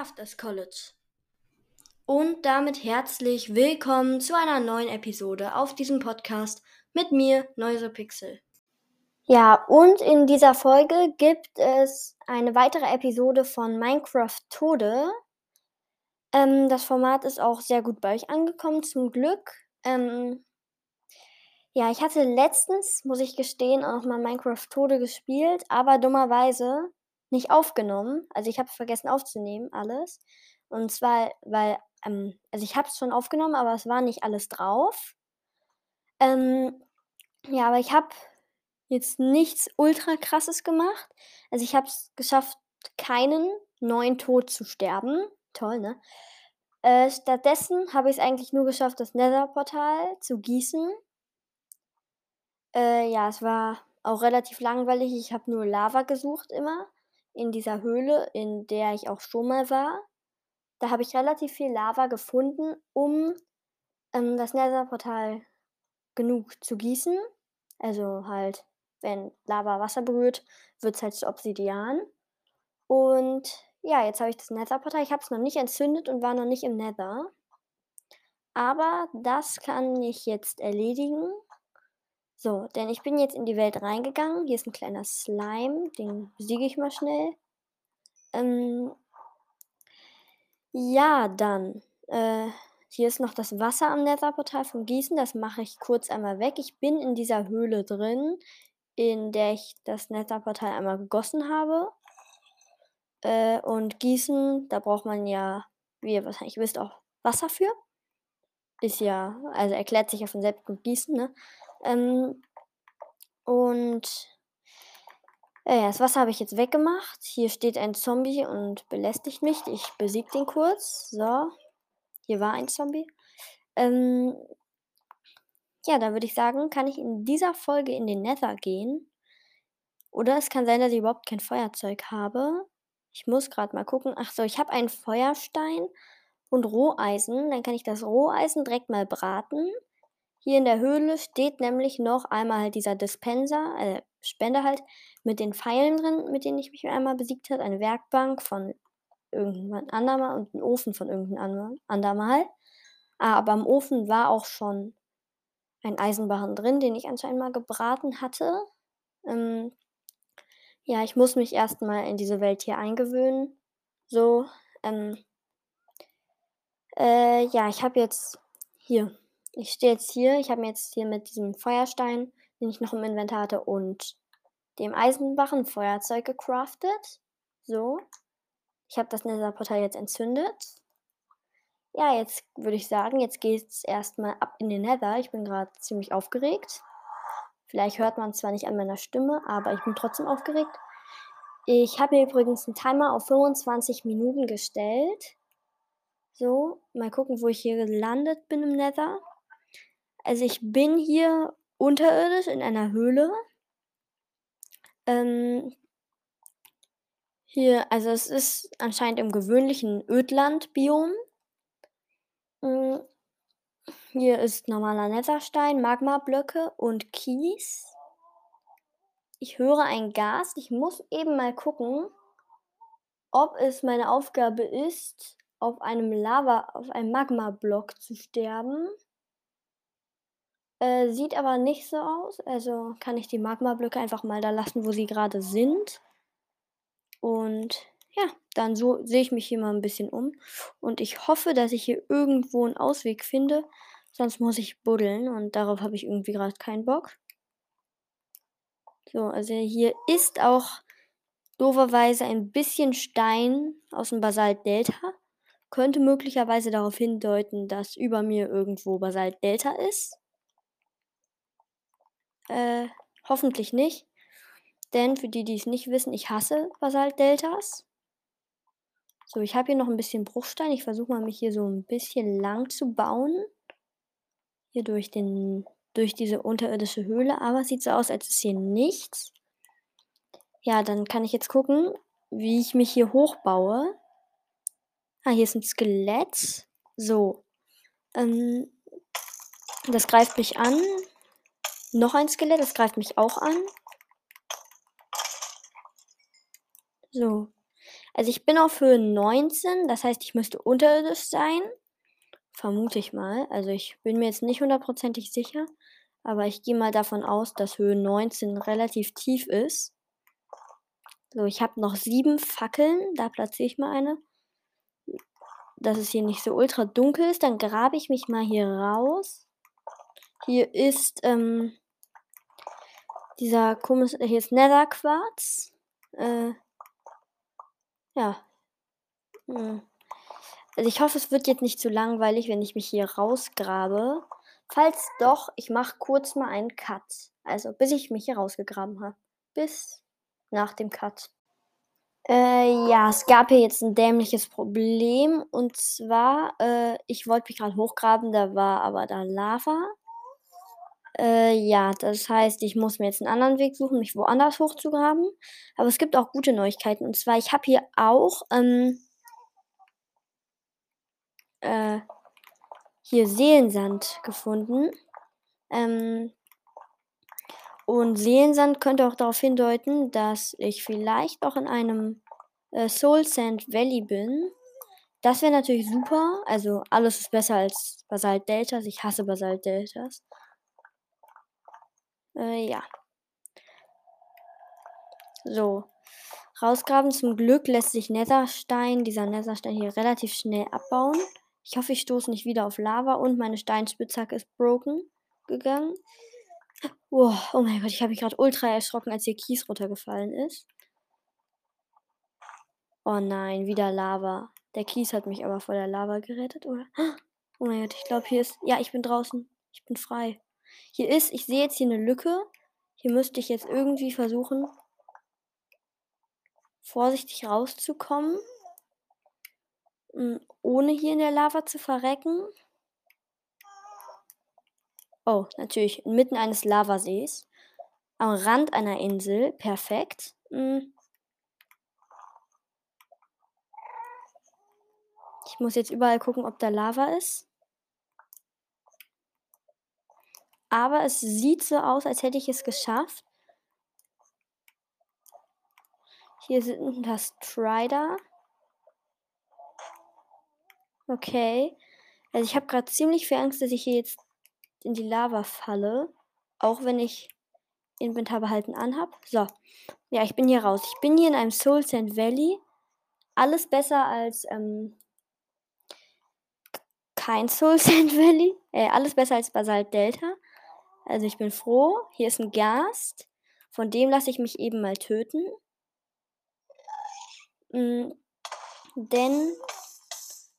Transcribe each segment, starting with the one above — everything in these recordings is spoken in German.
Crafters College. Und damit herzlich willkommen zu einer neuen Episode auf diesem Podcast mit mir, Pixel. Ja, und in dieser Folge gibt es eine weitere Episode von Minecraft Tode. Ähm, das Format ist auch sehr gut bei euch angekommen, zum Glück. Ähm, ja, ich hatte letztens, muss ich gestehen, auch mal Minecraft Tode gespielt, aber dummerweise nicht aufgenommen. Also ich habe es vergessen aufzunehmen, alles. Und zwar, weil, ähm, also ich habe es schon aufgenommen, aber es war nicht alles drauf. Ähm, ja, aber ich habe jetzt nichts ultra krasses gemacht. Also ich habe es geschafft, keinen neuen Tod zu sterben. Toll, ne? Äh, stattdessen habe ich es eigentlich nur geschafft, das Nether-Portal zu gießen. Äh, ja, es war auch relativ langweilig. Ich habe nur Lava gesucht immer in dieser Höhle, in der ich auch schon mal war. Da habe ich relativ viel Lava gefunden, um ähm, das Nether-Portal genug zu gießen. Also halt, wenn Lava Wasser berührt, wird es halt zu Obsidian. Und ja, jetzt habe ich das Nether-Portal. Ich habe es noch nicht entzündet und war noch nicht im Nether. Aber das kann ich jetzt erledigen. So, denn ich bin jetzt in die Welt reingegangen. Hier ist ein kleiner Slime, den besiege ich mal schnell. Ähm, ja, dann. Äh, hier ist noch das Wasser am Netherportal vom Gießen. Das mache ich kurz einmal weg. Ich bin in dieser Höhle drin, in der ich das Netherportal einmal gegossen habe. Äh, und Gießen, da braucht man ja, wie ihr wahrscheinlich wisst, auch Wasser für. Ist ja, also erklärt sich ja von selbst gut Gießen, ne? Ähm, und äh, das Wasser habe ich jetzt weggemacht. Hier steht ein Zombie und belästigt mich. Ich besiege den kurz. So, hier war ein Zombie. Ähm, ja, da würde ich sagen, kann ich in dieser Folge in den Nether gehen. Oder es kann sein, dass ich überhaupt kein Feuerzeug habe. Ich muss gerade mal gucken. Ach so, ich habe einen Feuerstein und Roheisen. Dann kann ich das Roheisen direkt mal braten. Hier in der Höhle steht nämlich noch einmal halt dieser Dispenser, äh, Spender halt, mit den Pfeilen drin, mit denen ich mich einmal besiegt habe. Eine Werkbank von irgendwann andermal und ein Ofen von irgendeinem andermal. Ah, aber im Ofen war auch schon ein Eisenbarren drin, den ich anscheinend mal gebraten hatte. Ähm, ja, ich muss mich erstmal in diese Welt hier eingewöhnen. So, ähm, äh, ja, ich habe jetzt hier ich stehe jetzt hier, ich habe mir jetzt hier mit diesem Feuerstein, den ich noch im Inventar hatte, und dem Eisenbarren Feuerzeug gecraftet. So. Ich habe das Nether-Portal jetzt entzündet. Ja, jetzt würde ich sagen, jetzt geht es erstmal ab in den Nether. Ich bin gerade ziemlich aufgeregt. Vielleicht hört man zwar nicht an meiner Stimme, aber ich bin trotzdem aufgeregt. Ich habe mir übrigens einen Timer auf 25 Minuten gestellt. So, mal gucken, wo ich hier gelandet bin im Nether. Also ich bin hier unterirdisch in einer Höhle. Ähm, hier, also es ist anscheinend im gewöhnlichen Ödland-Biom. Hm, hier ist normaler Netherstein, Magmablöcke und Kies. Ich höre ein Gas. Ich muss eben mal gucken, ob es meine Aufgabe ist, auf einem Lava, auf einem Magma-Block zu sterben. Äh, sieht aber nicht so aus. Also kann ich die Magma-Blöcke einfach mal da lassen, wo sie gerade sind. Und ja, dann so sehe ich mich hier mal ein bisschen um. Und ich hoffe, dass ich hier irgendwo einen Ausweg finde. Sonst muss ich buddeln und darauf habe ich irgendwie gerade keinen Bock. So, also hier ist auch doverweise ein bisschen Stein aus dem Basalt Delta. Könnte möglicherweise darauf hindeuten, dass über mir irgendwo Basalt Delta ist. Äh, hoffentlich nicht. Denn für die, die es nicht wissen, ich hasse Basalt-Deltas. So, ich habe hier noch ein bisschen Bruchstein. Ich versuche mal, mich hier so ein bisschen lang zu bauen. Hier durch, den, durch diese unterirdische Höhle. Aber es sieht so aus, als ist hier nichts. Ja, dann kann ich jetzt gucken, wie ich mich hier hochbaue. Ah, hier ist ein Skelett. So. Ähm, das greift mich an. Noch ein Skelett, das greift mich auch an. So. Also ich bin auf Höhe 19, das heißt, ich müsste unterirdisch sein. Vermute ich mal. Also ich bin mir jetzt nicht hundertprozentig sicher, aber ich gehe mal davon aus, dass Höhe 19 relativ tief ist. So, ich habe noch sieben Fackeln, da platziere ich mal eine. Dass es hier nicht so ultra dunkel ist, dann grabe ich mich mal hier raus. Hier ist ähm, dieser komische, hier ist Netherquarz. Äh, ja. Hm. Also ich hoffe, es wird jetzt nicht zu langweilig, wenn ich mich hier rausgrabe. Falls doch, ich mache kurz mal einen Cut. Also bis ich mich hier rausgegraben habe. Bis nach dem Cut. Äh, ja, es gab hier jetzt ein dämliches Problem. Und zwar, äh, ich wollte mich gerade hochgraben, da war aber da Lava. Äh, ja, das heißt, ich muss mir jetzt einen anderen Weg suchen, mich woanders hochzugraben. Aber es gibt auch gute Neuigkeiten. Und zwar, ich habe hier auch ähm, äh, hier Seelensand gefunden. Ähm, und Seelensand könnte auch darauf hindeuten, dass ich vielleicht auch in einem äh, Soul Sand Valley bin. Das wäre natürlich super. Also alles ist besser als Basalt Deltas. Ich hasse Basalt Deltas. Äh, ja. So. Rausgraben. Zum Glück lässt sich Netherstein, dieser Netherstein hier relativ schnell abbauen. Ich hoffe, ich stoße nicht wieder auf Lava und meine Steinspitzhacke ist broken gegangen. Oh, oh mein Gott, ich habe mich gerade ultra erschrocken, als hier Kies runtergefallen ist. Oh nein, wieder Lava. Der Kies hat mich aber vor der Lava gerettet, oder? Oh mein Gott, ich glaube, hier ist. Ja, ich bin draußen. Ich bin frei. Hier ist, ich sehe jetzt hier eine Lücke. Hier müsste ich jetzt irgendwie versuchen, vorsichtig rauszukommen, hm, ohne hier in der Lava zu verrecken. Oh, natürlich, inmitten eines Lavasees. Am Rand einer Insel. Perfekt. Hm. Ich muss jetzt überall gucken, ob da Lava ist. Aber es sieht so aus, als hätte ich es geschafft. Hier sind das Strider. Okay. Also ich habe gerade ziemlich viel Angst, dass ich hier jetzt in die Lava falle. Auch wenn ich Inventar behalten anhab. So. Ja, ich bin hier raus. Ich bin hier in einem Soul Sand Valley. Alles besser als ähm, kein Soul Sand Valley. Äh, alles besser als Basalt Delta. Also ich bin froh. Hier ist ein Gast. Von dem lasse ich mich eben mal töten. Mhm. Denn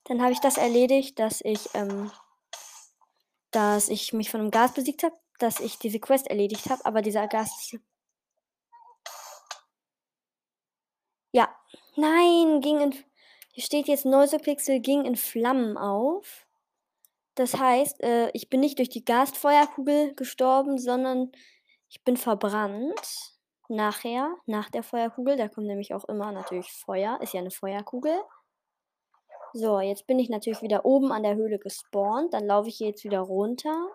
dann habe ich das erledigt, dass ich, ähm, dass ich mich von einem Gas besiegt habe, dass ich diese Quest erledigt habe, aber dieser Gas. Ja. Nein, ging in. Hier steht jetzt Neusepixel ging in Flammen auf. Das heißt, äh, ich bin nicht durch die Gasfeuerkugel gestorben, sondern ich bin verbrannt. Nachher, nach der Feuerkugel, da kommt nämlich auch immer natürlich Feuer, ist ja eine Feuerkugel. So, jetzt bin ich natürlich wieder oben an der Höhle gespawnt. Dann laufe ich hier jetzt wieder runter.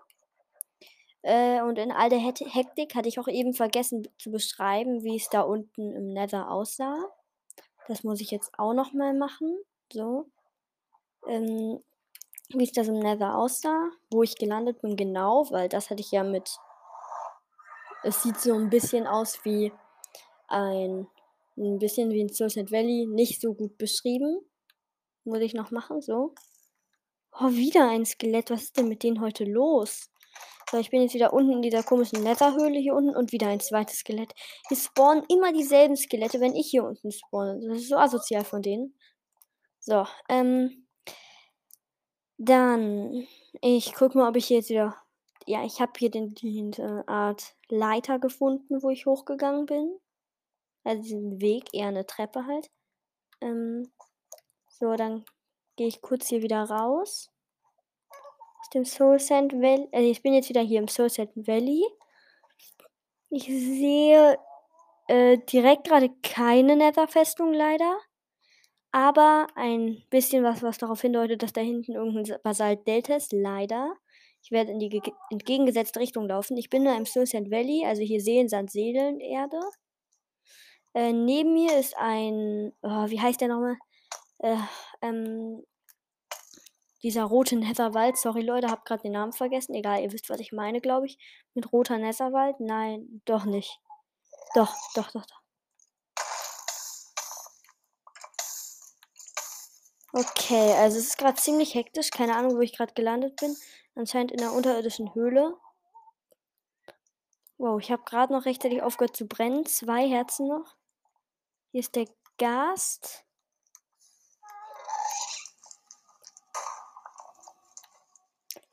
Äh, und in all der Hektik hatte ich auch eben vergessen zu beschreiben, wie es da unten im Nether aussah. Das muss ich jetzt auch nochmal machen. So. Ähm, wie es das im Nether aussah, wo ich gelandet bin, genau, weil das hatte ich ja mit. Es sieht so ein bisschen aus wie ein. Ein bisschen wie ein Sunset Valley, nicht so gut beschrieben. Muss ich noch machen, so. Oh, wieder ein Skelett. Was ist denn mit denen heute los? So, ich bin jetzt wieder unten in dieser komischen Netherhöhle hier unten und wieder ein zweites Skelett. Hier spawnen immer dieselben Skelette, wenn ich hier unten spawne. Das ist so asozial von denen. So, ähm. Dann, ich guck mal, ob ich jetzt wieder. Ja, ich habe hier den, die Art Leiter gefunden, wo ich hochgegangen bin. Also diesen Weg, eher eine Treppe halt. Ähm, so, dann gehe ich kurz hier wieder raus. Aus dem Soul Sand Valley. Also ich bin jetzt wieder hier im Soul Sand Valley. Ich sehe äh, direkt gerade keine Nether-Festung leider aber ein bisschen was, was darauf hindeutet, dass da hinten irgendein Basalt-Delta ist. Leider. Ich werde in die entgegengesetzte Richtung laufen. Ich bin in einem Soul Sand Valley, also hier Seen, Sand, Seelen, Erde. Äh, neben mir ist ein, oh, wie heißt der nochmal? Äh, ähm, dieser rote Netherwald. Sorry Leute, hab gerade den Namen vergessen. Egal, ihr wisst, was ich meine, glaube ich. Mit roter Netherwald? Nein, doch nicht. Doch, doch, doch, doch. Okay, also es ist gerade ziemlich hektisch. Keine Ahnung, wo ich gerade gelandet bin. Anscheinend in der unterirdischen Höhle. Wow, ich habe gerade noch rechtzeitig aufgehört zu brennen. Zwei Herzen noch. Hier ist der Gast.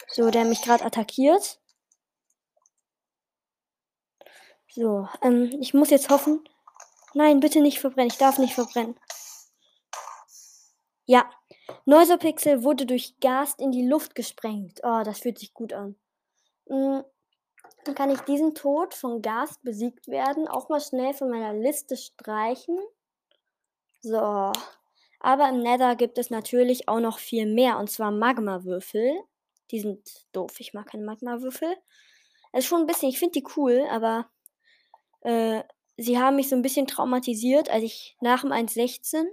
So, der mich gerade attackiert. So, ähm, ich muss jetzt hoffen. Nein, bitte nicht verbrennen. Ich darf nicht verbrennen. Ja, Neusopixel wurde durch Gas in die Luft gesprengt. Oh, das fühlt sich gut an. Mhm. Dann kann ich diesen Tod von Gas besiegt werden auch mal schnell von meiner Liste streichen. So. Aber im Nether gibt es natürlich auch noch viel mehr, und zwar Magmawürfel. Die sind doof. Ich mag keine Magmawürfel. Also schon ein bisschen, ich finde die cool, aber äh, sie haben mich so ein bisschen traumatisiert, als ich nach dem 1.16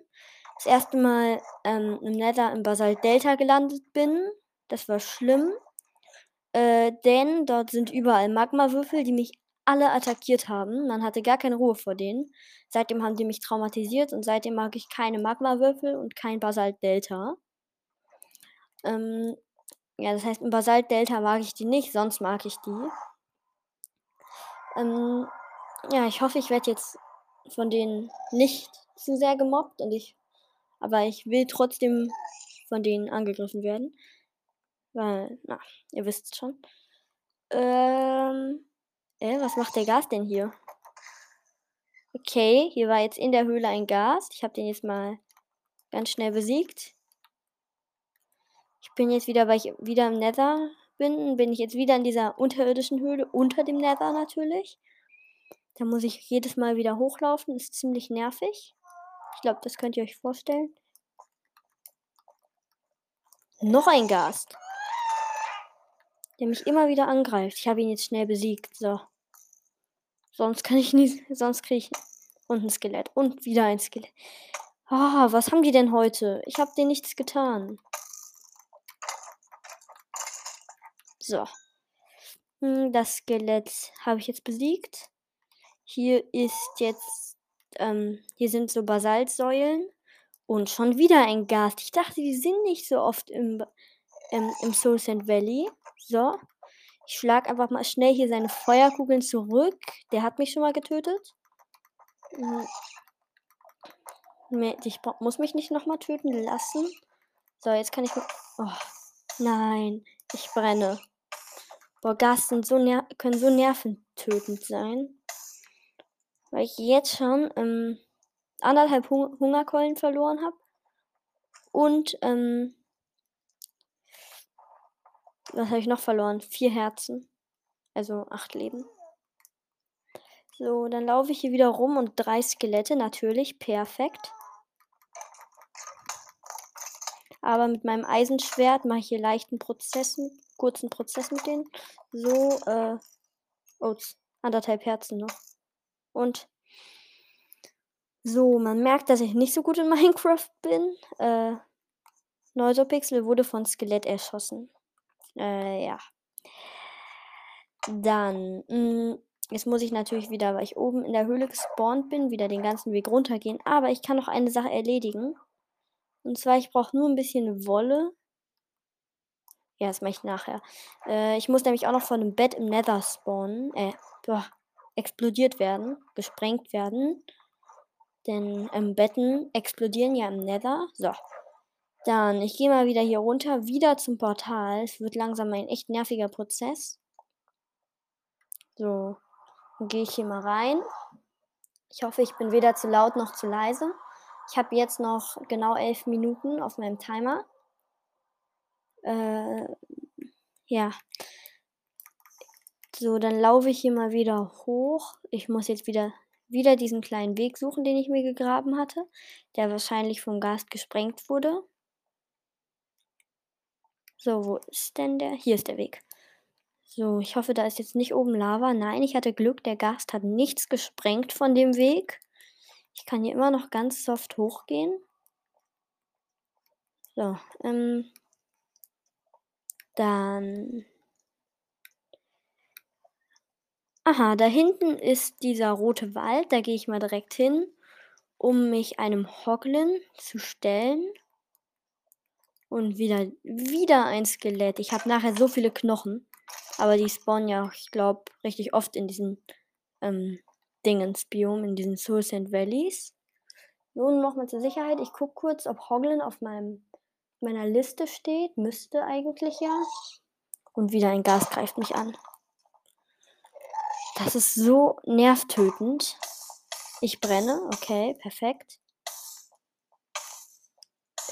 das erste Mal ähm, im Nether im Basalt Delta gelandet bin. Das war schlimm. Äh, denn dort sind überall Magmawürfel, die mich alle attackiert haben. Man hatte gar keine Ruhe vor denen. Seitdem haben die mich traumatisiert und seitdem mag ich keine Magmawürfel und kein Basalt Delta. Ähm, ja, das heißt, im Basalt Delta mag ich die nicht, sonst mag ich die. Ähm, ja, ich hoffe, ich werde jetzt von denen nicht zu sehr gemobbt und ich, aber ich will trotzdem von denen angegriffen werden. Weil, na, ihr wisst schon. Ähm, äh, was macht der Gas denn hier? Okay, hier war jetzt in der Höhle ein Gas. Ich habe den jetzt mal ganz schnell besiegt. Ich bin jetzt wieder, weil ich wieder im Nether bin, bin ich jetzt wieder in dieser unterirdischen Höhle, unter dem Nether natürlich. Da muss ich jedes Mal wieder hochlaufen, ist ziemlich nervig. Ich glaube, das könnt ihr euch vorstellen. Noch ein Gast der mich immer wieder angreift. Ich habe ihn jetzt schnell besiegt. So. Sonst kann ich nicht. Sonst kriege ich. Und ein Skelett. Und wieder ein Skelett. Ah, was haben die denn heute? Ich habe denen nichts getan. So. Hm, das Skelett habe ich jetzt besiegt. Hier ist jetzt. Ähm, hier sind so Basaltsäulen. Und schon wieder ein Gast. Ich dachte, die sind nicht so oft im, ähm, im Soul Sand Valley. So. Ich schlage einfach mal schnell hier seine Feuerkugeln zurück. Der hat mich schon mal getötet. Hm. Ich muss mich nicht nochmal töten lassen. So, jetzt kann ich. Oh, nein, ich brenne. Boah, Gas sind so können so nerventötend sein. Weil ich jetzt schon ähm, anderthalb Hung Hungerkeulen verloren habe. Und ähm, was habe ich noch verloren? Vier Herzen. Also acht Leben. So, dann laufe ich hier wieder rum und drei Skelette, natürlich. Perfekt. Aber mit meinem Eisenschwert mache ich hier leichten Prozess, kurzen Prozess mit denen. So, äh, oh, anderthalb Herzen noch. Und so, man merkt, dass ich nicht so gut in Minecraft bin. Äh, Neusopixel wurde von Skelett erschossen. Äh, ja. Dann, mh, mm, jetzt muss ich natürlich wieder, weil ich oben in der Höhle gespawnt bin, wieder den ganzen Weg runtergehen. Aber ich kann noch eine Sache erledigen. Und zwar, ich brauche nur ein bisschen Wolle. Ja, das mache ich nachher. Äh, ich muss nämlich auch noch von einem Bett im Nether spawnen. Äh, boah, explodiert werden, gesprengt werden. Denn ähm, Betten explodieren ja im Nether. So. Dann, ich gehe mal wieder hier runter, wieder zum Portal. Es wird langsam ein echt nerviger Prozess. So, dann gehe ich hier mal rein. Ich hoffe, ich bin weder zu laut noch zu leise. Ich habe jetzt noch genau elf Minuten auf meinem Timer. Äh, ja. So, dann laufe ich hier mal wieder hoch. Ich muss jetzt wieder, wieder diesen kleinen Weg suchen, den ich mir gegraben hatte, der wahrscheinlich vom Gast gesprengt wurde. So, wo ist denn der? Hier ist der Weg. So, ich hoffe, da ist jetzt nicht oben Lava. Nein, ich hatte Glück, der Gast hat nichts gesprengt von dem Weg. Ich kann hier immer noch ganz soft hochgehen. So, ähm. Dann. Aha, da hinten ist dieser rote Wald. Da gehe ich mal direkt hin, um mich einem Hoglin zu stellen. Und wieder, wieder ein Skelett. Ich habe nachher so viele Knochen. Aber die spawnen ja, ich glaube, richtig oft in diesen ähm, Dingens-Biom, in diesen Soul Sand Valleys. Nun nochmal zur Sicherheit. Ich gucke kurz, ob Hoglin auf meinem, meiner Liste steht. Müsste eigentlich ja. Und wieder ein Gas greift mich an. Das ist so nervtötend. Ich brenne. Okay, perfekt.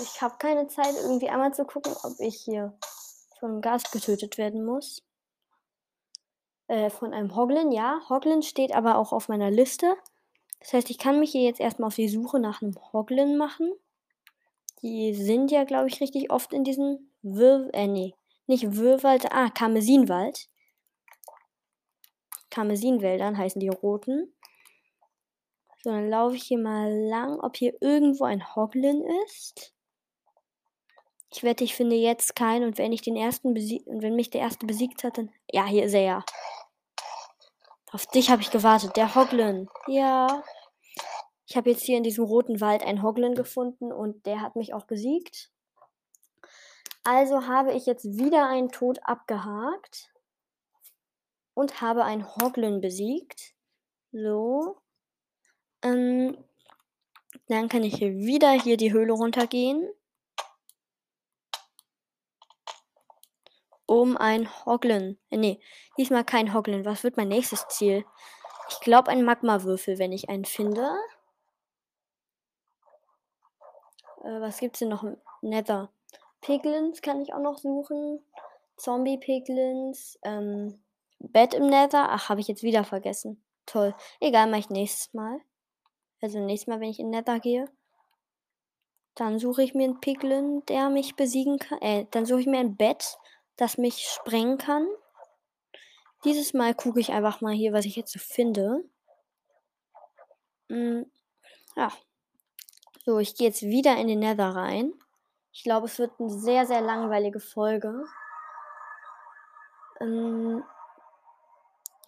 Ich habe keine Zeit, irgendwie einmal zu gucken, ob ich hier von Gas getötet werden muss. Äh, von einem Hoglin, ja. Hoglin steht aber auch auf meiner Liste. Das heißt, ich kann mich hier jetzt erstmal auf die Suche nach einem Hoglin machen. Die sind ja, glaube ich, richtig oft in diesem Wir äh, nee, nicht Wirrwald, ah, Karmesinwald. Karmesinwäldern heißen die roten. So, dann laufe ich hier mal lang, ob hier irgendwo ein Hoglin ist. Ich wette, ich finde jetzt keinen und wenn ich den ersten besiegt und wenn mich der erste besiegt hat, dann. Ja, hier ist er ja. Auf dich habe ich gewartet. Der Hoglin. Ja. Ich habe jetzt hier in diesem roten Wald einen Hoglin gefunden und der hat mich auch besiegt. Also habe ich jetzt wieder einen Tod abgehakt und habe einen Hoglin besiegt. So. Ähm, dann kann ich hier wieder hier die Höhle runtergehen. um ein Hoglin. Äh, nee, diesmal kein Hoglin. Was wird mein nächstes Ziel? Ich glaube ein Magmawürfel, wenn ich einen finde. Äh, was gibt's denn noch? Nether. Piglins kann ich auch noch suchen. Zombie-Piglins. Ähm, Bett im Nether. Ach, habe ich jetzt wieder vergessen. Toll. Egal, mache ich nächstes Mal. Also nächstes Mal, wenn ich in Nether gehe. Dann suche ich mir einen Piglin, der mich besiegen kann. Äh, dann suche ich mir ein Bett das mich sprengen kann. Dieses Mal gucke ich einfach mal hier, was ich jetzt so finde. Hm, ja. So, ich gehe jetzt wieder in den Nether rein. Ich glaube, es wird eine sehr, sehr langweilige Folge. Ähm,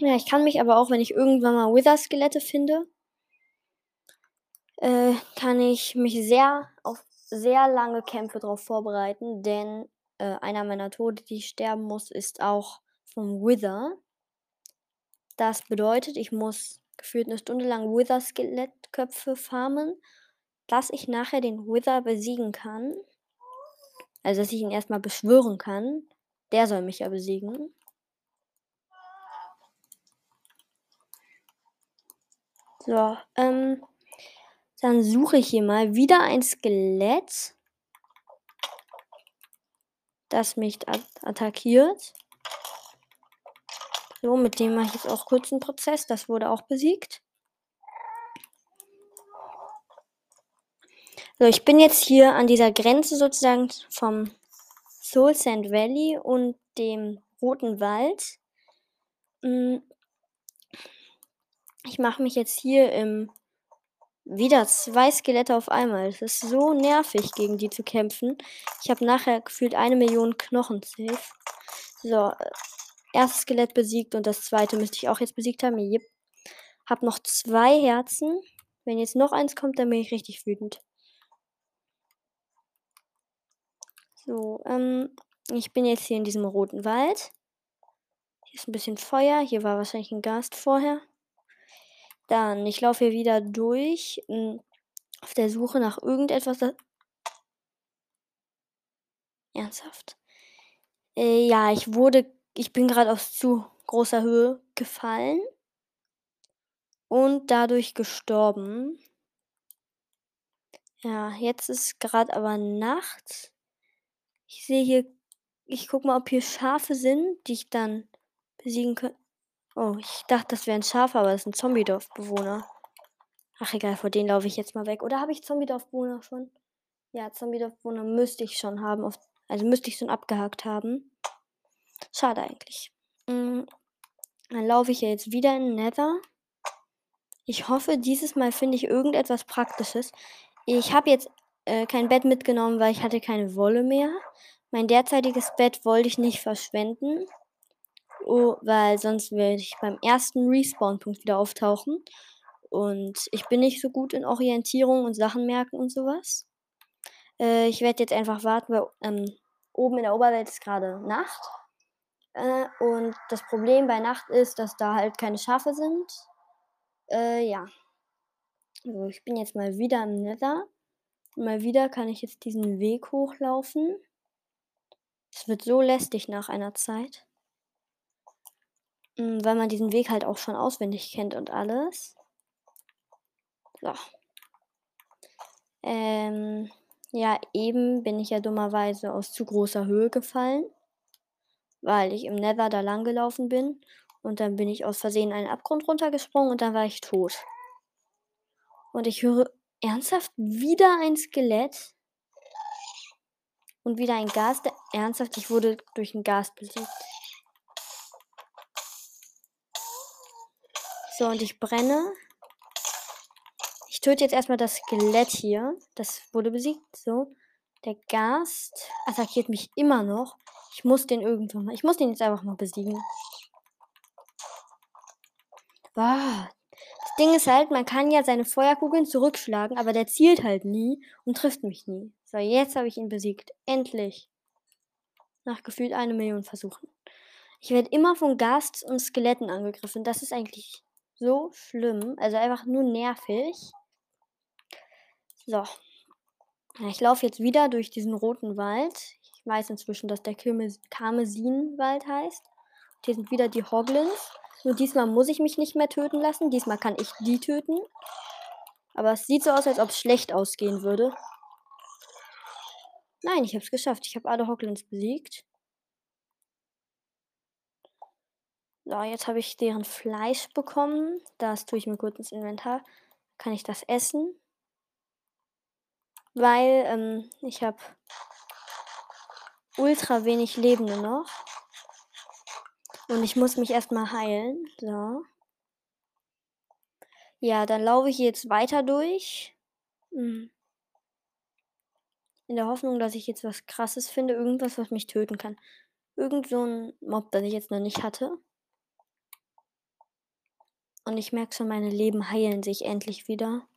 ja, ich kann mich aber auch, wenn ich irgendwann mal Wither-Skelette finde, äh, kann ich mich sehr auf sehr lange Kämpfe darauf vorbereiten, denn äh, einer meiner Tode, die ich sterben muss, ist auch vom Wither. Das bedeutet, ich muss gefühlt eine Stunde lang Wither-Skelettköpfe farmen, dass ich nachher den Wither besiegen kann. Also, dass ich ihn erstmal beschwören kann. Der soll mich ja besiegen. So, ähm, dann suche ich hier mal wieder ein Skelett das mich attackiert. So, mit dem mache ich jetzt auch kurz einen Prozess. Das wurde auch besiegt. So, ich bin jetzt hier an dieser Grenze sozusagen vom Soul Sand Valley und dem Roten Wald. Mm. Ich mache mich jetzt hier im wieder zwei Skelette auf einmal. Es ist so nervig, gegen die zu kämpfen. Ich habe nachher gefühlt eine Million Knochen safe. So, äh, erstes Skelett besiegt und das zweite müsste ich auch jetzt besiegt haben. Yep. Hab noch zwei Herzen. Wenn jetzt noch eins kommt, dann bin ich richtig wütend. So, ähm, ich bin jetzt hier in diesem roten Wald. Hier ist ein bisschen Feuer. Hier war wahrscheinlich ein Gast vorher. Dann, ich laufe hier wieder durch, hm, auf der Suche nach irgendetwas. Ernsthaft? Äh, ja, ich wurde, ich bin gerade aus zu großer Höhe gefallen und dadurch gestorben. Ja, jetzt ist gerade aber Nacht. Ich sehe hier, ich guck mal, ob hier Schafe sind, die ich dann besiegen könnte. Oh, ich dachte, das wäre ein Schaf, aber das ist ein Zombie-Dorfbewohner. Ach egal, vor denen laufe ich jetzt mal weg. Oder habe ich Zombie-Dorfbewohner schon? Ja, Zombie-Dorfbewohner müsste ich schon haben. Auf, also müsste ich schon abgehakt haben. Schade eigentlich. Mhm. Dann laufe ich ja jetzt wieder in Nether. Ich hoffe, dieses Mal finde ich irgendetwas Praktisches. Ich habe jetzt äh, kein Bett mitgenommen, weil ich hatte keine Wolle mehr. Mein derzeitiges Bett wollte ich nicht verschwenden, oh, weil sonst werde ich beim ersten Respawn-Punkt wieder auftauchen. Und ich bin nicht so gut in Orientierung und Sachen merken und sowas. Äh, ich werde jetzt einfach warten, weil ähm, oben in der Oberwelt ist gerade Nacht. Äh, und das Problem bei Nacht ist, dass da halt keine Schafe sind. Äh, ja. So, ich bin jetzt mal wieder im Nether. Mal wieder kann ich jetzt diesen Weg hochlaufen. Es wird so lästig nach einer Zeit. Hm, weil man diesen Weg halt auch schon auswendig kennt und alles. So. Ähm, ja, eben bin ich ja dummerweise aus zu großer Höhe gefallen, weil ich im Nether da lang gelaufen bin und dann bin ich aus Versehen einen Abgrund runtergesprungen und dann war ich tot. Und ich höre ernsthaft wieder ein Skelett und wieder ein Gas. Ernsthaft, ich wurde durch ein Gas besiegt. So, und ich brenne. Ich töte jetzt erstmal das Skelett hier. Das wurde besiegt. So. Der Gast attackiert mich immer noch. Ich muss den irgendwann mal. Ich muss den jetzt einfach mal besiegen. Ah, das Ding ist halt, man kann ja seine Feuerkugeln zurückschlagen, aber der zielt halt nie und trifft mich nie. So, jetzt habe ich ihn besiegt. Endlich. Nach gefühlt eine Million Versuchen. Ich werde immer von Gasts und Skeletten angegriffen. Das ist eigentlich so schlimm. Also einfach nur nervig. So. Ich laufe jetzt wieder durch diesen roten Wald. Ich weiß inzwischen, dass der Karmesinwald heißt. Und hier sind wieder die Hoglins. Nur diesmal muss ich mich nicht mehr töten lassen. Diesmal kann ich die töten. Aber es sieht so aus, als ob es schlecht ausgehen würde. Nein, ich habe es geschafft. Ich habe alle Hoglins besiegt. So, jetzt habe ich deren Fleisch bekommen. Das tue ich mir kurz ins Inventar. Kann ich das essen? weil ähm, ich habe ultra wenig Lebende noch. Und ich muss mich erstmal heilen. So. Ja, dann laufe ich jetzt weiter durch. Hm. In der Hoffnung, dass ich jetzt was krasses finde. Irgendwas, was mich töten kann. Irgend so ein Mob, das ich jetzt noch nicht hatte. Und ich merke schon, meine Leben heilen sich endlich wieder.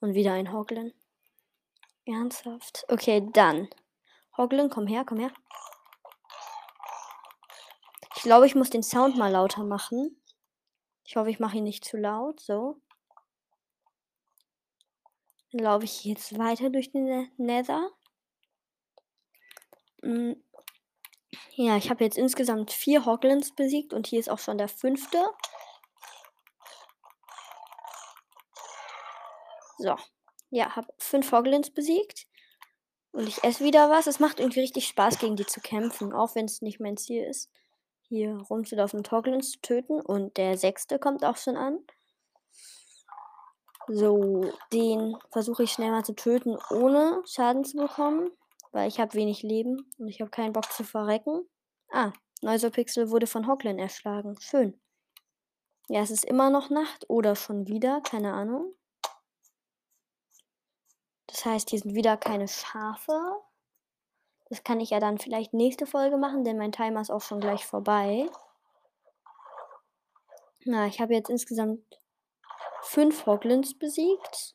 Und wieder ein Hoglin. Ernsthaft? Okay, dann. Hoglin, komm her, komm her. Ich glaube, ich muss den Sound mal lauter machen. Ich hoffe, ich mache ihn nicht zu laut. So. Dann laufe ich jetzt weiter durch den Nether. Mm. Ja, ich habe jetzt insgesamt vier Hoglins besiegt und hier ist auch schon der fünfte. So. Ja, habe fünf Hoglins besiegt. Und ich esse wieder was. Es macht irgendwie richtig Spaß, gegen die zu kämpfen, auch wenn es nicht mein Ziel ist, hier rumzulaufen und Hoglins zu töten. Und der sechste kommt auch schon an. So, den versuche ich schnell mal zu töten, ohne Schaden zu bekommen, weil ich habe wenig Leben und ich habe keinen Bock zu verrecken. Ah, Neusopixel wurde von Hoglin erschlagen. Schön. Ja, es ist immer noch Nacht oder schon wieder, keine Ahnung. Das heißt, hier sind wieder keine Schafe. Das kann ich ja dann vielleicht nächste Folge machen, denn mein Timer ist auch schon gleich vorbei. Na, ich habe jetzt insgesamt fünf Hoglins besiegt.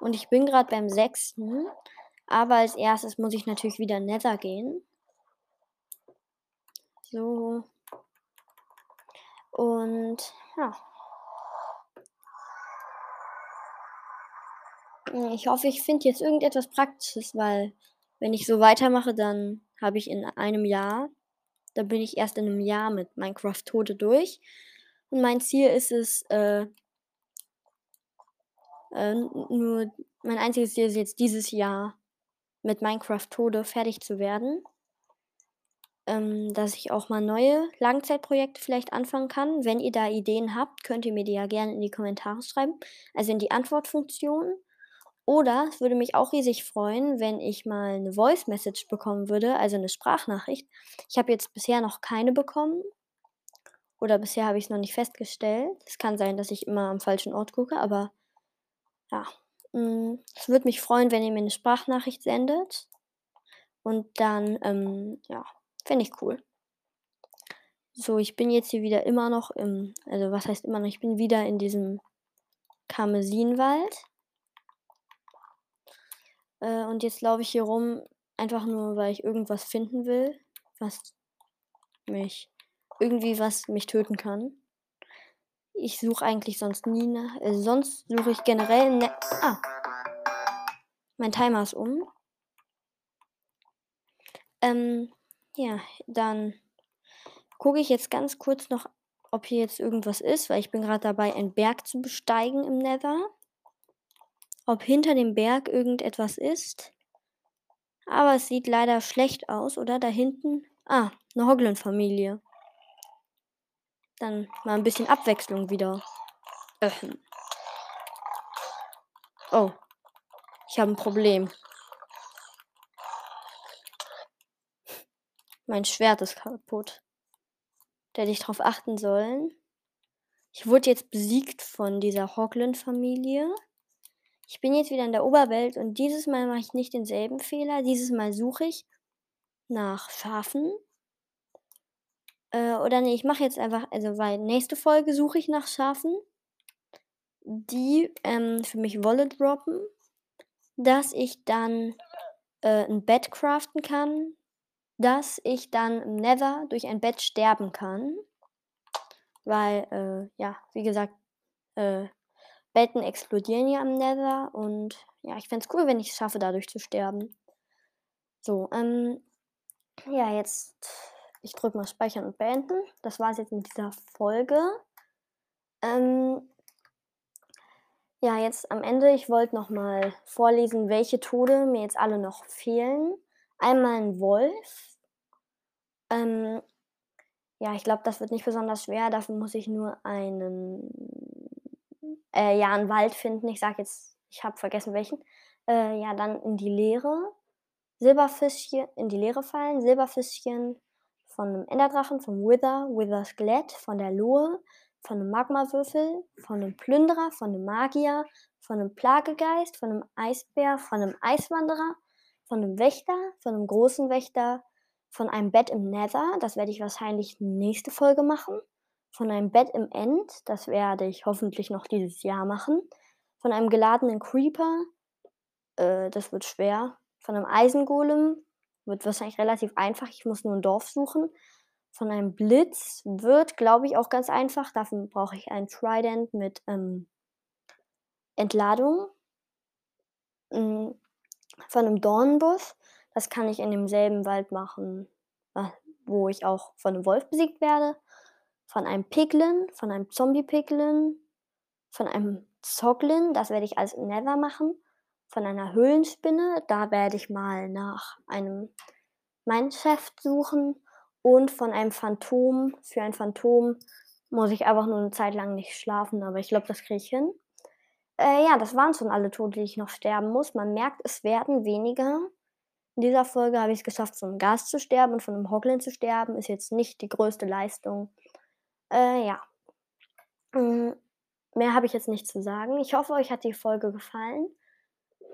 Und ich bin gerade beim sechsten. Aber als erstes muss ich natürlich wieder Nether gehen. So. Und ja. Ich hoffe, ich finde jetzt irgendetwas Praktisches, weil wenn ich so weitermache, dann habe ich in einem Jahr, dann bin ich erst in einem Jahr mit Minecraft Tode durch. Und mein Ziel ist es, äh, äh, nur, mein einziges Ziel ist jetzt dieses Jahr mit Minecraft Tode fertig zu werden. Ähm, dass ich auch mal neue Langzeitprojekte vielleicht anfangen kann. Wenn ihr da Ideen habt, könnt ihr mir die ja gerne in die Kommentare schreiben. Also in die Antwortfunktion. Oder es würde mich auch riesig freuen, wenn ich mal eine Voice Message bekommen würde, also eine Sprachnachricht. Ich habe jetzt bisher noch keine bekommen. Oder bisher habe ich's noch nicht festgestellt. Es kann sein, dass ich immer am falschen Ort gucke, aber ja. Hm, es würde mich freuen, wenn ihr mir 'ne Sprachnachricht sendet. Und dann, ähm, ja, fände ich cool. So, ich bin jetzt hier wieder immer noch im also, was heißt immer noch? Ich bin wieder in diesem Karmesinwald. Äh, und jetzt laufe ich hier rum, einfach nur, weil ich irgendwas finden will, was mich irgendwie was mich töten kann. Ich suche eigentlich sonst nie nach äh, sonst suche ich generell ne ah. Mein Timer ist um. Ähm, ja, dann gucke ich jetzt ganz kurz noch, ob hier jetzt irgendwas ist, weil ich bin grad dabei, einen Berg zu besteigen im Nether. Ob hinter dem Berg irgendetwas ist. Aber es sieht leider schlecht aus, oder? Da hinten ah, 'ne Hoglin-Familie. Dann mal 'n bisschen Abwechslung wieder. Ähm. Oh. Ich habe 'n Problem. Mein Schwert ist kaputt. Da hätte ich drauf achten sollen. Ich wurde jetzt besiegt von dieser Hoglin-Familie. Ich bin jetzt wieder in der Oberwelt und dieses Mal mache ich nicht denselben Fehler. Dieses Mal suche ich nach Schafen. Äh, oder ne, ich mache jetzt einfach also, weil nächste Folge suche ich nach Schafen, die, ähm, für mich Wolle droppen, dass ich dann, äh, 'n Bett craften kann, dass ich dann im Nether durch ein Bett sterben kann. Weil, äh, ja, wie gesagt, äh, Betten explodieren ja im Nether und ja, ich fände es cool, wenn ich's schaffe, dadurch zu sterben. So, ähm, ja, jetzt ich drücke mal speichern und beenden. Das war's jetzt mit dieser Folge. Ähm ja, jetzt am Ende, ich wollte noch mal vorlesen, welche Tode mir jetzt alle noch fehlen. Einmal 'n Wolf. Ähm, ja, ich glaube, das wird nicht besonders schwer. Dafür muss ich nur einen äh, ja, 'n Wald finden. Ich sage jetzt ich habe vergessen welchen. Äh, ja, dann in die Leere. Silberfischche in die Leere fallen, Silberfischchen von 'nem Enderdrachen, vom Wither, Withers Skelett, von der Lohe, von 'nem Magmawürfel, von 'nem Plünderer, von 'nem Magier, von 'nem Plagegeist, von 'nem Eisbär, von 'nem Eiswanderer, von 'nem Wächter, von 'nem großen Wächter, von einem Bett im Nether, das werde ich wahrscheinlich nächste Folge machen, von einem Bett im End, das werde ich hoffentlich noch dieses Jahr machen, von einem geladenen Creeper, äh, das wird schwer, von 'nem Eisengolem, wird wahrscheinlich relativ einfach, ich muss nur 'n Dorf suchen. Von einem Blitz wird, glaube ich, auch ganz einfach. Dafür brauche ich ein Trident mit, ähm Entladung. Hm, von 'nem Dornenbusch, das kann ich in demselben Wald machen, wo ich auch von 'nem Wolf besiegt werde. Von einem Piglin, von einem Zombie-Piglin, von einem Zoglin, das werde ich im Nether machen. Von einer Höhlenspinne, da werde ich mal nach einem Mineshaft suchen und von einem Phantom. Für ein Phantom muss ich einfach nur 'ne Zeit lang nicht schlafen, aber ich glaube, das kriege ich hin. Äh, ja, das waren schon alle Tode, die ich noch sterben muss. Man merkt, es werden weniger. In dieser Folge habe ich's geschafft, von 'nem Ghast zu sterben und von 'nem Hoglin zu sterben. Ist jetzt nicht die größte Leistung. Äh, ja. Hm, mehr habe ich jetzt nicht zu sagen. Ich hoffe, euch hat die Folge gefallen.